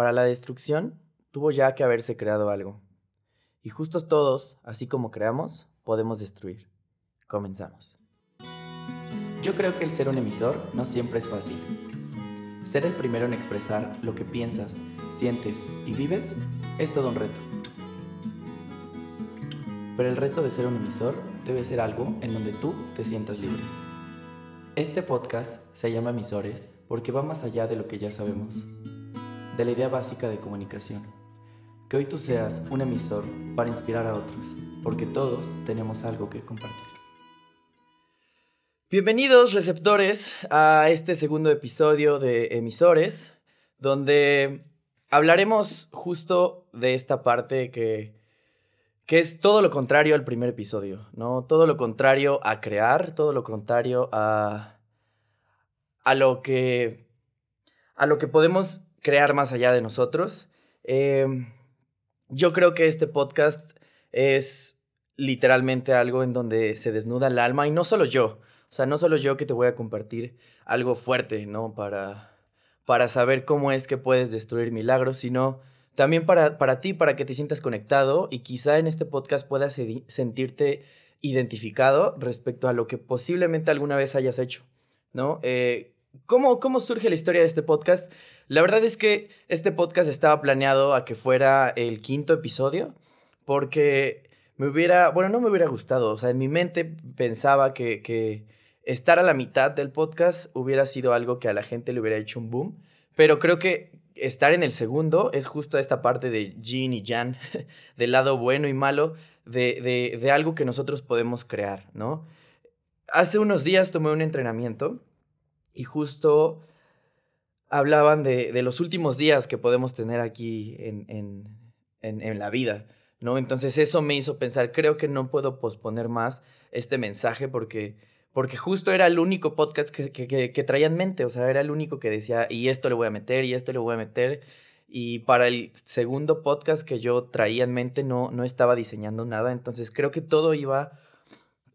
Para la destrucción tuvo ya que haberse creado algo. Y justos todos, así como creamos, podemos destruir. Comenzamos. Yo creo que el ser un emisor no siempre es fácil. Ser el primero en expresar lo que piensas, sientes y vives es todo un reto. Pero el reto de ser un emisor debe ser algo en donde tú te sientas libre. Este podcast se llama Emisores porque va más allá de lo que ya sabemos, de la idea básica de comunicación. Que hoy tú seas un emisor para inspirar a otros, porque todos tenemos algo que compartir. Bienvenidos receptores a este segundo episodio de Emisores, donde hablaremos justo de esta parte que, que es todo lo contrario al primer episodio, ¿no? Todo lo contrario a crear, todo lo contrario a, a lo que a lo que podemos crear más allá de nosotros. Em, yo creo que este podcast es literalmente algo en donde se desnuda el alma y no solo yo, o sea, no solo yo que te voy a compartir algo fuerte, ¿no? Para, para saber cómo es que puedes destruir milagros, sino también para, para ti, para que te sientas conectado y quizá en este podcast puedas sentirte identificado respecto a lo que posiblemente alguna vez hayas hecho, ¿no? Eh, ¿cómo, ¿Cómo surge la historia de este podcast? La verdad es que este podcast estaba planeado a que fuera el quinto episodio, porque me hubiera, bueno, no me hubiera gustado, o sea, en mi mente pensaba que, que estar a la mitad del podcast hubiera sido algo que a la gente le hubiera hecho un boom, pero creo que estar en el segundo es justo esta parte de Jin y Jan, del lado bueno y malo, de, de, de algo que nosotros podemos crear, ¿no? Hace unos días tomé un entrenamiento y justo hablaban de, de, los últimos días que podemos tener aquí en, en, en, la vida, ¿no? Entonces eso me hizo pensar, creo que no puedo posponer más este mensaje porque, porque justo era el único podcast que, que, que, traía en mente, o sea, era el único que decía, y esto le voy a meter, y esto le voy a meter. Y para el segundo podcast que yo traía en mente no, no estaba diseñando nada, entonces creo que todo iba,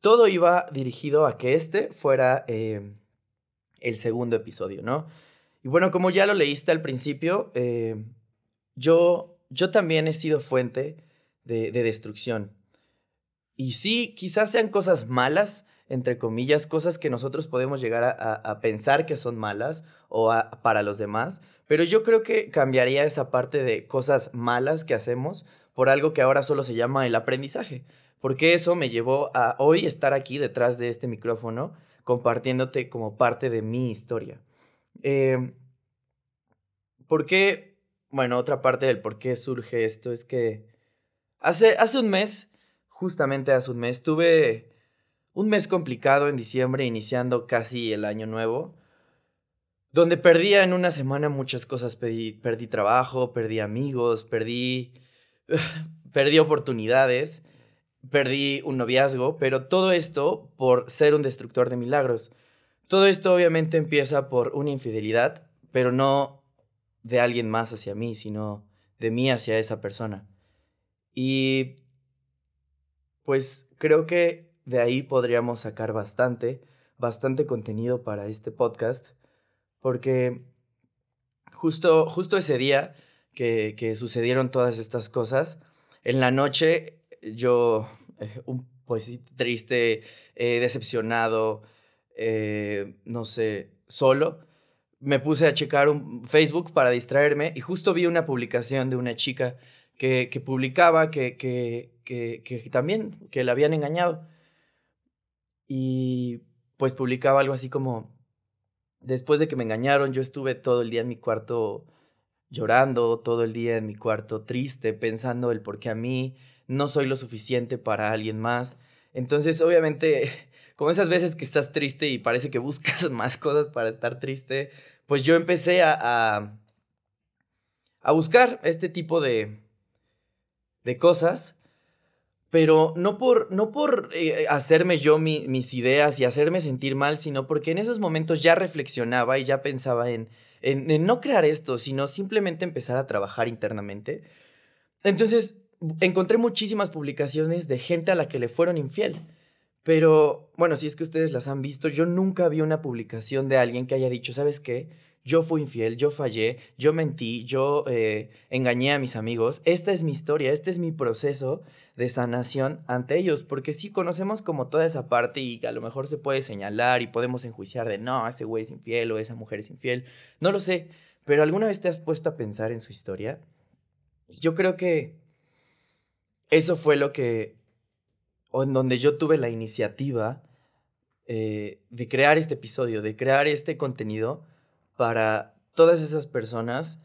todo iba dirigido a que este fuera eh, el segundo episodio, ¿no? Y bueno, como ya lo leíste al principio, eh, yo, yo también he sido fuente de, de, destrucción. Y sí, quizás sean cosas malas, entre comillas, cosas que nosotros podemos llegar a, a, a pensar que son malas o a, para los demás, pero yo creo que cambiaría esa parte de cosas malas que hacemos por algo que ahora solo se llama el aprendizaje, porque eso me llevó a hoy estar aquí detrás de este micrófono compartiéndote como parte de mi historia. Eh, ¿Por qué? Bueno, otra parte del por qué surge esto es que hace, hace un mes, justamente hace un mes, tuve un mes complicado en diciembre, iniciando casi el año nuevo, donde perdía en una semana muchas cosas. Perdí, perdí trabajo, perdí amigos, perdí, perdí oportunidades, perdí un noviazgo, pero todo esto por ser un destructor de milagros. Todo esto obviamente empieza por una infidelidad, pero no de alguien más hacia mí, sino de mí hacia esa persona. Y pues creo que de ahí podríamos sacar bastante, bastante contenido para este podcast, porque justo, justo ese día que, que sucedieron todas estas cosas, en la noche yo, eh, un pues triste, eh, decepcionado, eh, no sé, solo, me puse a checar un Facebook para distraerme y justo vi una publicación de una chica que, que publicaba que, que, que, también, que la habían engañado. Y pues publicaba algo así como, después de que me engañaron, yo estuve todo el día en mi cuarto llorando, todo el día en mi cuarto triste, pensando el por qué a mí no soy lo suficiente para alguien más. Entonces, obviamente, como esas veces que estás triste y parece que buscas más cosas para estar triste, pues yo empecé a, a, a buscar este tipo de, de cosas, pero no por, no por eh, hacerme yo mi, mis ideas y hacerme sentir mal, sino porque en esos momentos ya reflexionaba y ya pensaba en, en, en no crear esto, sino simplemente empezar a trabajar internamente. Entonces, encontré muchísimas publicaciones de gente a la que le fueron infiel. Pero, bueno, si es que ustedes las han visto, yo nunca vi una publicación de alguien que haya dicho, ¿sabes qué? yo fui infiel, yo fallé, yo mentí, yo eh, engañé a mis amigos. Esta es mi historia, este es mi proceso de sanación ante ellos, porque sí conocemos como toda esa parte y a lo mejor se puede señalar y podemos enjuiciar de no, ese güey es infiel o esa mujer es infiel, no lo sé, pero ¿alguna vez te has puesto a pensar en su historia? Yo creo que eso fue lo que, o en donde yo tuve la iniciativa eh, de crear este episodio, de crear este contenido para todas esas personas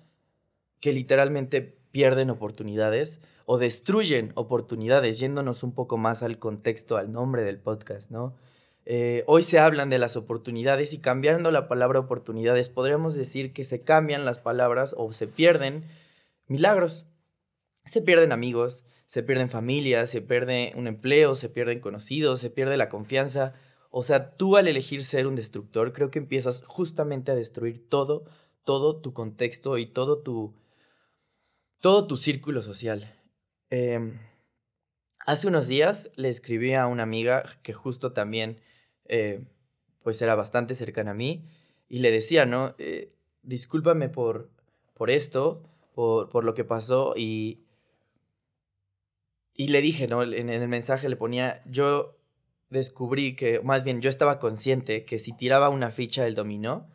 que literalmente pierden oportunidades o destruyen oportunidades, yéndonos un poco más al contexto, al nombre del podcast, ¿no? Eh, hoy se hablan de las oportunidades y cambiando la palabra oportunidades, podríamos decir que se cambian las palabras o se pierden milagros. Se pierden amigos, se pierden familias, se pierde un empleo, se pierden conocidos, se pierde la confianza, o sea, tú al elegir ser un destructor, creo que empiezas justamente a destruir todo, todo tu contexto y todo tu, todo tu círculo social. Em, hace unos días le escribí a una amiga que justo también, eh, pues era bastante cercana a mí, y le decía, ¿no? Eh, discúlpame por, por esto, por, por lo que pasó, y, y le dije, ¿no? En, el mensaje le ponía, yo descubrí que, más bien yo estaba consciente que si tiraba una ficha del dominó,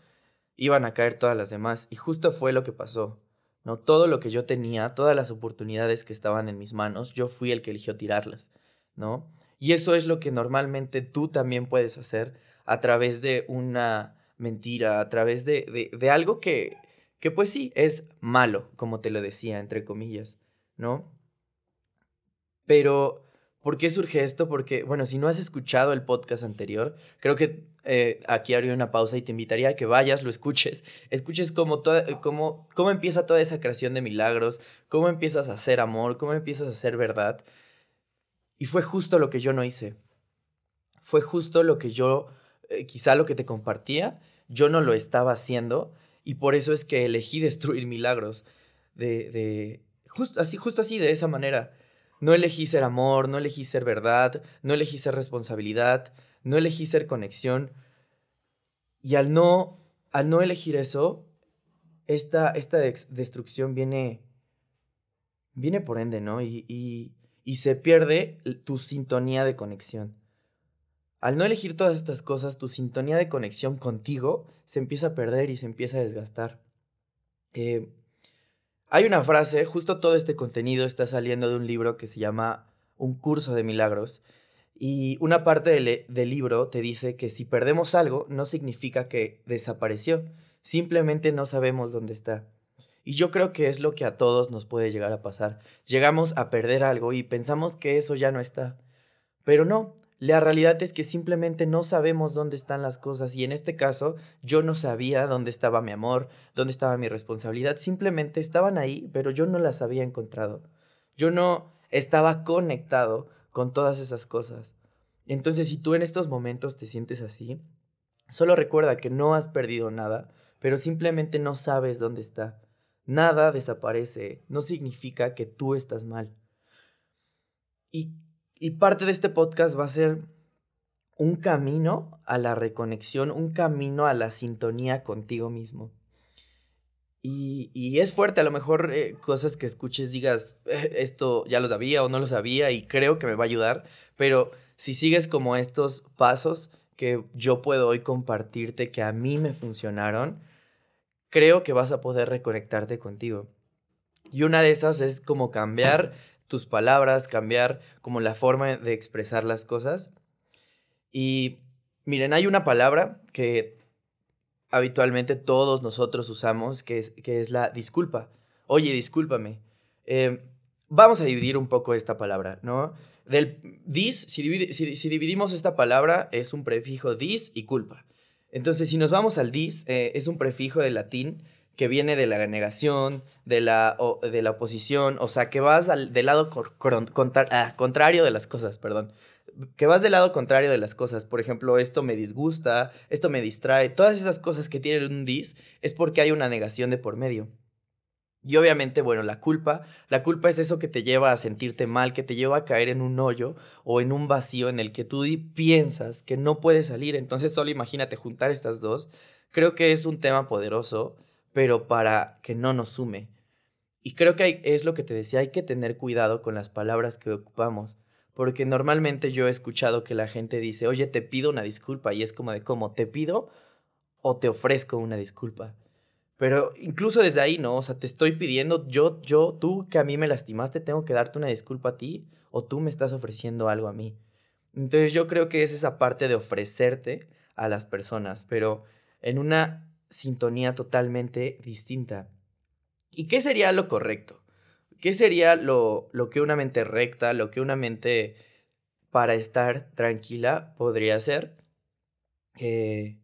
iban a caer todas las demás. Y justo fue lo que pasó. ¿no? Todo lo que yo tenía, todas las oportunidades que estaban en mis manos, yo fui el que eligió tirarlas. ¿no? Y eso es lo que normalmente tú también puedes hacer a través de una mentira, a través de, de, de algo que, que pues sí, es malo, como te lo decía, entre comillas, ¿no? Pero ¿Por qué surge esto? Porque, bueno, si no has escuchado el podcast anterior, creo que eh, aquí haría una pausa y te invitaría a que vayas, lo escuches, escuches cómo, toda, cómo, cómo empieza toda esa creación de milagros, cómo empiezas a hacer amor, cómo empiezas a hacer verdad. Y fue justo lo que yo no hice. Fue justo lo que yo, eh, quizá lo que te compartía, yo no lo estaba haciendo y por eso es que elegí destruir milagros. De, de, justo así, justo así, de esa manera no elegí ser amor, no elegí ser verdad, no elegí ser responsabilidad, no elegí ser conexión. Y al no, al no elegir eso, esta, esta destrucción viene, viene por ende, ¿no? Y, y, y se pierde tu sintonía de conexión. Al no elegir todas estas cosas, tu sintonía de conexión contigo se empieza a perder y se empieza a desgastar. Eh, hay una frase, justo todo este contenido está saliendo de un libro que se llama Un curso de milagros. Y una parte del, del, libro te dice que si perdemos algo no significa que desapareció, simplemente no sabemos dónde está. Y yo creo que es lo que a todos nos puede llegar a pasar. Llegamos a perder algo y pensamos que eso ya no está. Pero no, la realidad es que simplemente no sabemos dónde están las cosas y en este caso yo no sabía dónde estaba mi amor, dónde estaba mi responsabilidad, simplemente estaban ahí, pero yo no las había encontrado. Yo no estaba conectado con todas esas cosas. Entonces si tú en estos momentos te sientes así, solo recuerda que no has perdido nada, pero simplemente no sabes dónde está. Nada desaparece, no significa que tú estás mal. Y y parte de este podcast va a ser un camino a la reconexión, un camino a la sintonía contigo mismo. Y, es fuerte, a lo mejor eh, cosas que escuches digas, eh, esto ya lo sabía o no lo sabía y creo que me va a ayudar, pero si sigues como estos pasos que yo puedo hoy compartirte que a mí me funcionaron, creo que vas a poder reconectarte contigo. Y una de esas es como cambiar tus palabras, cambiar como la forma de expresar las cosas. Y miren, hay una palabra que habitualmente todos nosotros usamos, que es, que es la disculpa. Oye, discúlpame. Em, vamos a dividir un poco esta palabra, ¿no? Del dis, si, si, dividimos esta palabra, es un prefijo dis y culpa. Entonces, si nos vamos al dis, eh, es un prefijo de latín que viene de la negación, de la, de la oposición, o sea, que vas del lado ah, contrario de las cosas, perdón. Que vas del lado contrario de las cosas. Por ejemplo, esto me disgusta, esto me distrae. Todas esas cosas que tienen un dis es porque hay una negación de por medio. Y obviamente, bueno, la culpa, la culpa es eso que te lleva a sentirte mal, que te lleva a caer en un hoyo o en un vacío en el que tú piensas que no puedes salir. Entonces solo imagínate juntar estas dos creo que es un tema poderoso, pero para que no nos sume. Y creo que es lo que te decía, hay que tener cuidado con las palabras que ocupamos, porque normalmente yo he escuchado que la gente dice, oye, te pido una disculpa, y es como de, ¿cómo? ¿Te pido o te ofrezco una disculpa? Pero incluso desde ahí, ¿no? O sea, te estoy pidiendo, yo, yo, tú que a mí me lastimaste, tengo que darte una disculpa a ti, o tú me estás ofreciendo algo a mí. Entonces yo creo que es esa parte de ofrecerte a las personas, pero en una sintonía totalmente distinta. ¿Y qué sería lo correcto? ¿Qué sería lo, lo que una mente recta, lo que una mente para estar tranquila podría hacer? Eh,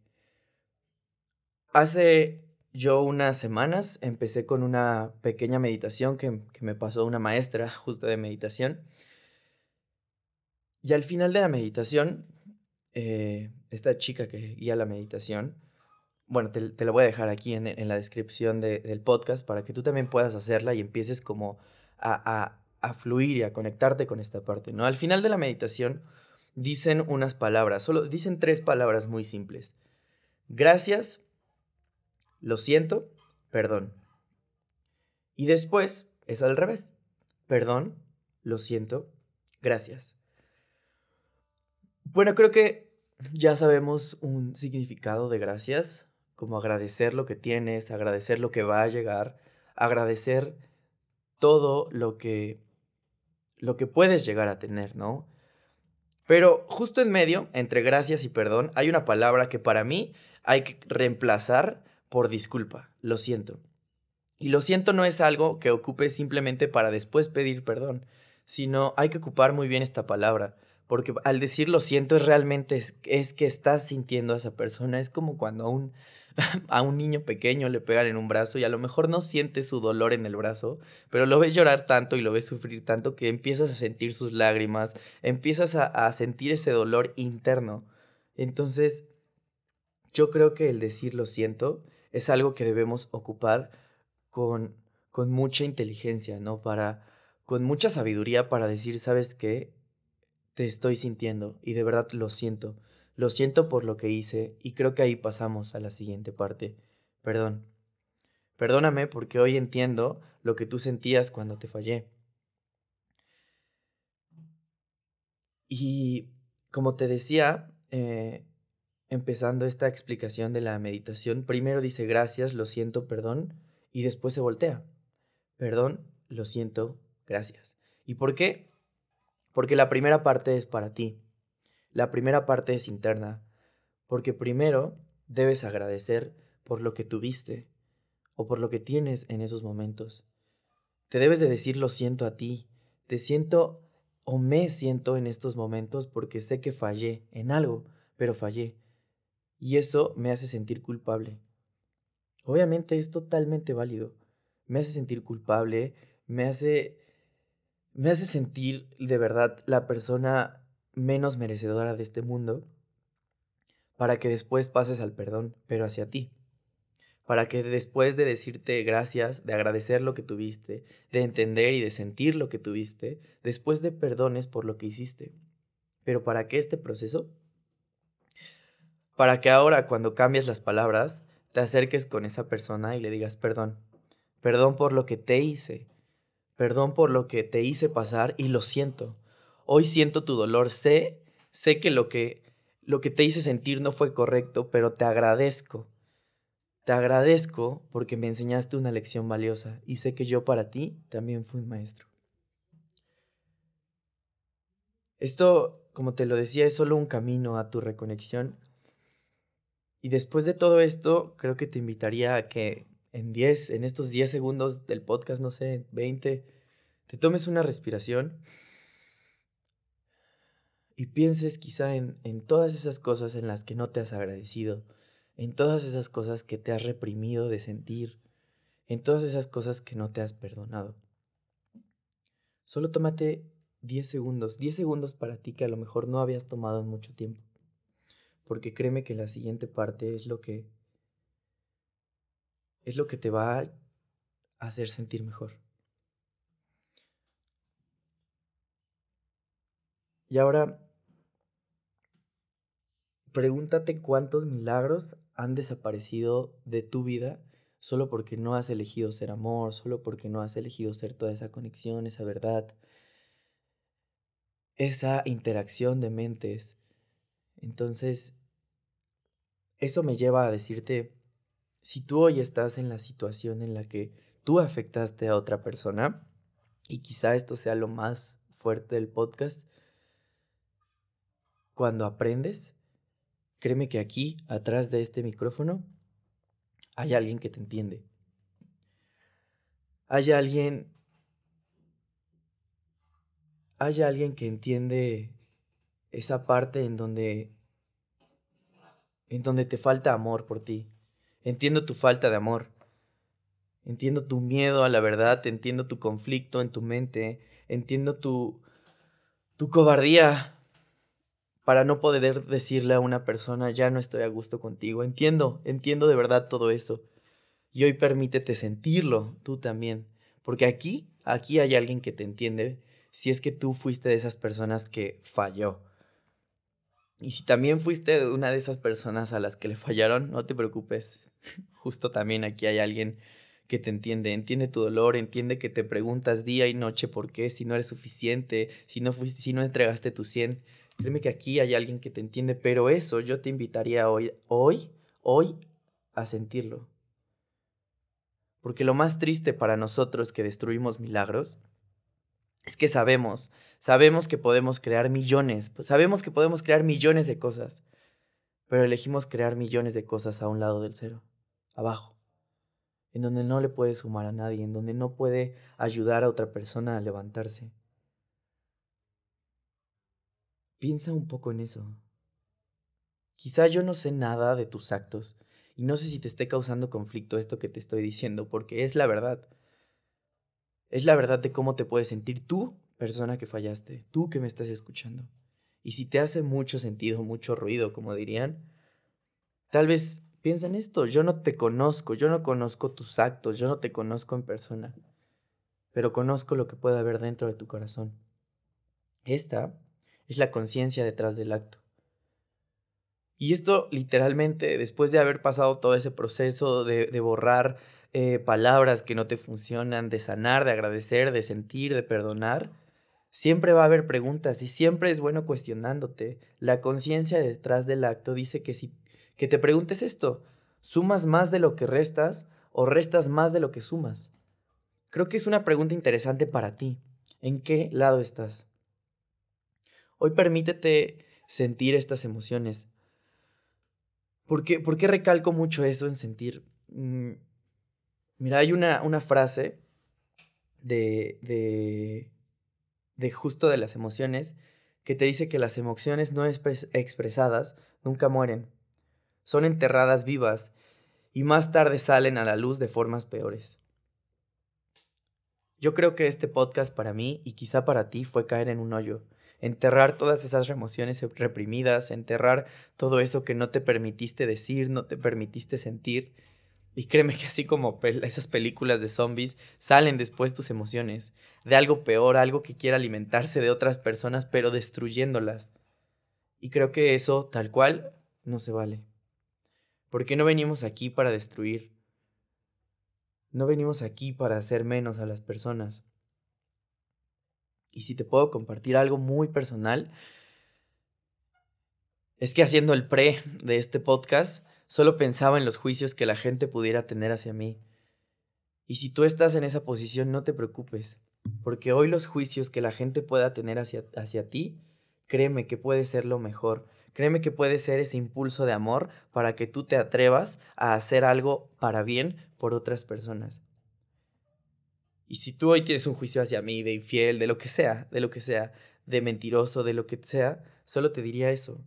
hace yo unas semanas empecé con una pequeña meditación que, que me pasó una maestra justo de meditación y al final de la meditación, eh, esta chica que guía la meditación, bueno, te, te la voy a dejar aquí en, en la descripción del podcast para que tú también puedas hacerla y empieces como a, a, a fluir y a conectarte con esta parte, ¿no? Al final de la meditación dicen unas palabras, solo dicen tres palabras muy simples. Gracias, lo siento, perdón. Y después es al revés. Perdón, lo siento, gracias. Bueno, creo que ya sabemos un significado de gracias, como agradecer lo que tienes, agradecer lo que va a llegar, agradecer todo lo que lo que puedes llegar a tener, ¿no? Pero justo en medio, entre gracias y perdón, hay una palabra que para mí hay que reemplazar por disculpa, lo siento. Y lo siento no es algo que ocupe simplemente para después pedir perdón, sino hay que ocupar muy bien esta palabra. Porque al decir lo siento es realmente es, que estás sintiendo a esa persona. Es como cuando a un, a un niño pequeño le pegan en un brazo y a lo mejor no siente su dolor en el brazo, pero lo ves llorar tanto y lo ves sufrir tanto que empiezas a sentir sus lágrimas, empiezas a, a sentir ese dolor interno. Entonces, yo creo que el decir lo siento es algo que debemos ocupar con, con mucha inteligencia, ¿no? Para, con mucha sabiduría para decir, ¿sabes qué? te estoy sintiendo y de verdad lo siento. Lo siento por lo que hice y creo que ahí pasamos a la siguiente parte. Perdón. Perdóname porque hoy entiendo lo que tú sentías cuando te fallé. Y como te decía, eh, empezando esta explicación de la meditación, primero dice gracias, lo siento, perdón, y después se voltea. Perdón, lo siento, gracias. ¿Y por qué? Porque la primera parte es para ti. La primera parte es interna. Porque primero debes agradecer por lo que tuviste o por lo que tienes en esos momentos. Te debes de decir lo siento a ti. Te siento o me siento en estos momentos porque sé que fallé en algo, pero fallé. Y eso me hace sentir culpable. Obviamente es totalmente válido. Me hace sentir culpable, me hace me hace sentir de verdad la persona menos merecedora de este mundo para que después pases al perdón, pero hacia ti. Para que después de decirte gracias, de agradecer lo que tuviste, de entender y de sentir lo que tuviste, después de perdones por lo que hiciste. Pero ¿para qué este proceso? Para que ahora cuando cambies las palabras, te acerques con esa persona y le digas perdón. Perdón por lo que te hice, Perdón por lo que te hice pasar y lo siento. Hoy siento tu dolor. Sé, sé que lo que lo que te hice sentir no fue correcto, pero te agradezco. Te agradezco porque me enseñaste una lección valiosa y sé que yo para ti también fui un maestro. Esto, como te lo decía, es solo un camino a tu reconexión. Y después de todo esto, creo que te invitaría a que en 10, en estos 10 segundos del podcast, no sé, 20, te tomes una respiración y pienses quizá en, en todas esas cosas en las que no te has agradecido, en todas esas cosas que te has reprimido de sentir, en todas esas cosas que no te has perdonado. Solo tómate 10 segundos, 10 segundos para ti que a lo mejor no habías tomado en mucho tiempo. Porque créeme que la siguiente parte es lo que es lo que te va a hacer sentir mejor. Y ahora, pregúntate cuántos milagros han desaparecido de tu vida solo porque no has elegido ser amor, solo porque no has elegido ser toda esa conexión, esa verdad, esa interacción de mentes. Entonces, eso me lleva a decirte, si tú hoy estás en la situación en la que tú afectaste a otra persona, y quizá esto sea lo más fuerte del podcast, cuando aprendes, créeme que aquí, atrás de este micrófono, hay alguien que te entiende. Hay alguien... Hay alguien que entiende esa parte en donde... En donde te falta amor por ti. Entiendo tu falta de amor. Entiendo tu miedo a la verdad, entiendo tu conflicto en tu mente, entiendo tu, tu cobardía para no poder decirle a una persona, ya no estoy a gusto contigo. Entiendo, entiendo de verdad todo eso. Y hoy permítete sentirlo tú también. Porque aquí, aquí hay alguien que te entiende si es que tú fuiste de esas personas que falló. Y si también fuiste una de esas personas a las que le fallaron, no te preocupes. Justo también aquí hay alguien que te entiende, entiende tu dolor, entiende que te preguntas día y noche por qué, si no eres suficiente, si no fuiste, si no entregaste tu 100 Créeme que aquí hay alguien que te entiende, pero eso yo te invitaría hoy, hoy, hoy a sentirlo. Porque lo más triste para nosotros que destruimos milagros es que sabemos, sabemos que podemos crear millones, sabemos que podemos crear millones de cosas, pero elegimos crear millones de cosas a un lado del cero, abajo, en donde no le puede sumar a nadie, en donde no puede ayudar a otra persona a levantarse. Piensa un poco en eso. Quizá yo no sé nada de tus actos y no sé si te esté causando conflicto esto que te estoy diciendo, porque es la verdad. Es la verdad de cómo te puedes sentir tú, persona que fallaste, tú que me estás escuchando. Y si te hace mucho sentido, mucho ruido, como dirían, tal vez piensa en esto, yo no te conozco, yo no conozco tus actos, yo no te conozco en persona, pero conozco lo que puede haber dentro de tu corazón. Esta es la conciencia detrás del acto. Y esto literalmente, después de haber pasado todo ese proceso de, borrar eh, palabras que no te funcionan, de sanar, de agradecer, de sentir, de perdonar, siempre va a haber preguntas y siempre es bueno cuestionándote. La conciencia detrás del acto dice que si que te preguntes esto, ¿sumas más de lo que restas o restas más de lo que sumas? Creo que es una pregunta interesante para ti. ¿En qué lado estás? Hoy permítete sentir estas emociones. ¿Por qué, recalco mucho eso en sentir? Mm, mira, hay una, una frase de, de, de justo de las emociones que te dice que las emociones no expresadas nunca mueren. Son enterradas vivas y más tarde salen a la luz de formas peores. Yo creo que este podcast para mí y quizá para ti fue caer en un hoyo enterrar todas esas emociones reprimidas, enterrar todo eso que no te permitiste decir, no te permitiste sentir. Y créeme que así como esas películas de zombies, salen después tus emociones, de algo peor, algo que quiera alimentarse de otras personas, pero destruyéndolas. Y creo que eso, tal cual, no se vale. Porque no venimos aquí para destruir. No venimos aquí para hacer menos a las personas. Y si te puedo compartir algo muy personal, es que haciendo el pre de este podcast, solo pensaba en los juicios que la gente pudiera tener hacia mí. Y si tú estás en esa posición, no te preocupes, porque hoy los juicios que la gente pueda tener hacia, hacia ti, créeme que puede ser lo mejor. Créeme que puede ser ese impulso de amor para que tú te atrevas a hacer algo para bien por otras personas. Y si tú hoy tienes un juicio hacia mí de infiel, de lo que sea, de lo que sea, de mentiroso, de lo que sea, solo te diría eso,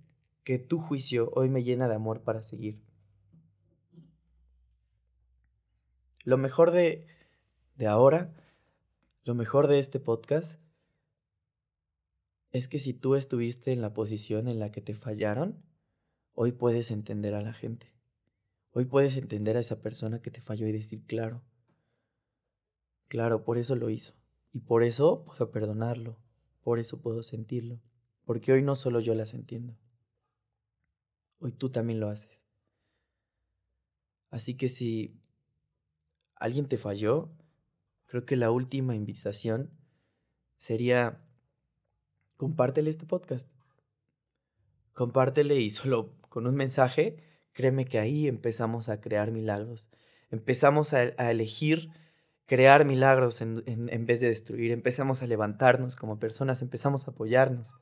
que tu juicio hoy me llena de amor para seguir. Lo mejor de, de ahora, lo mejor de este podcast, es que si tú estuviste en la posición en la que te fallaron, hoy puedes entender a la gente. Hoy puedes entender a esa persona que te falló y decir, claro, Claro, por eso lo hizo. Y por eso puedo perdonarlo. Por eso puedo sentirlo. Porque hoy no solo yo las entiendo. Hoy tú también lo haces. Así que si alguien te falló, creo que la última invitación sería compártele este podcast. Compártele y solo con un mensaje, créeme que ahí empezamos a crear milagros. Empezamos a, elegir crear milagros en, en vez de destruir. Empezamos a levantarnos como personas, empezamos a apoyarnos.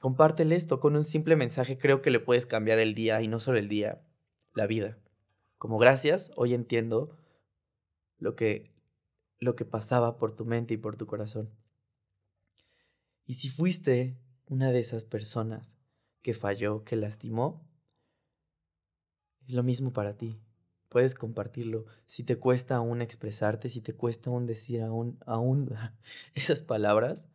Compártele esto con un simple mensaje, creo que le puedes cambiar el día y no solo el día, la vida. Como gracias, hoy entiendo lo que lo que pasaba por tu mente y por tu corazón. Y si fuiste una de esas personas que falló, que lastimó, es lo mismo para ti. Puedes compartirlo. Si te cuesta aún expresarte, si te cuesta aún decir aún, aún esas palabras,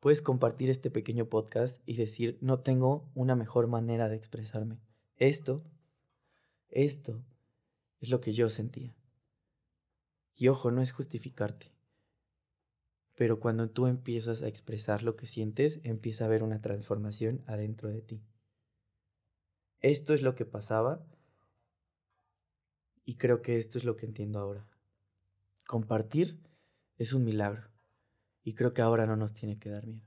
puedes compartir este pequeño podcast y decir, no tengo una mejor manera de expresarme. Esto, esto es lo que yo sentía. Y ojo, no es justificarte. Pero cuando tú empiezas a expresar lo que sientes, empieza a haber una transformación adentro de ti. Esto es lo que pasaba y creo que esto es lo que entiendo ahora. Compartir es un milagro y creo que ahora no nos tiene que dar miedo.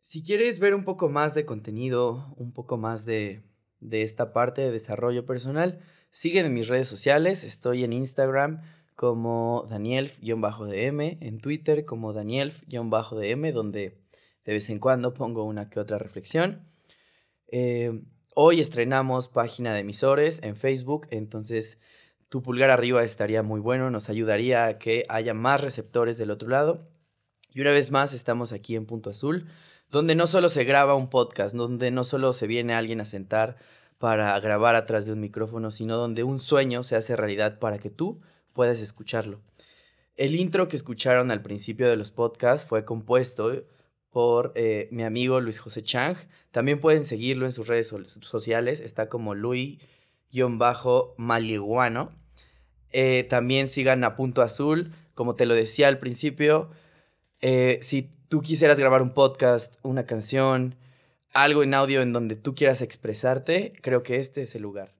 Si quieres ver un poco más de contenido, un poco más de, de esta parte de desarrollo personal, Sígueme en mis redes sociales, estoy en Instagram como Daniel-DM, en Twitter como Daniel-DM, donde de vez en cuando pongo una que otra reflexión. Eh, hoy estrenamos página de emisores en Facebook, entonces tu pulgar arriba estaría muy bueno, nos ayudaría a que haya más receptores del otro lado. Y una vez más estamos aquí en Punto Azul, donde no solo se graba un podcast, donde no solo se viene alguien a sentar para grabar atrás de un micrófono, sino donde un sueño se hace realidad para que tú puedas escucharlo. El intro que escucharon al principio de los podcasts fue compuesto por eh, mi amigo Luis José Chang. También pueden seguirlo en sus redes sociales, está como Luis-Maliguano. Eh, también sigan a Punto Azul, como te lo decía al principio. Eh, si tú quisieras grabar un podcast, una canción, algo en audio en donde tú quieras expresarte, creo que este es el lugar.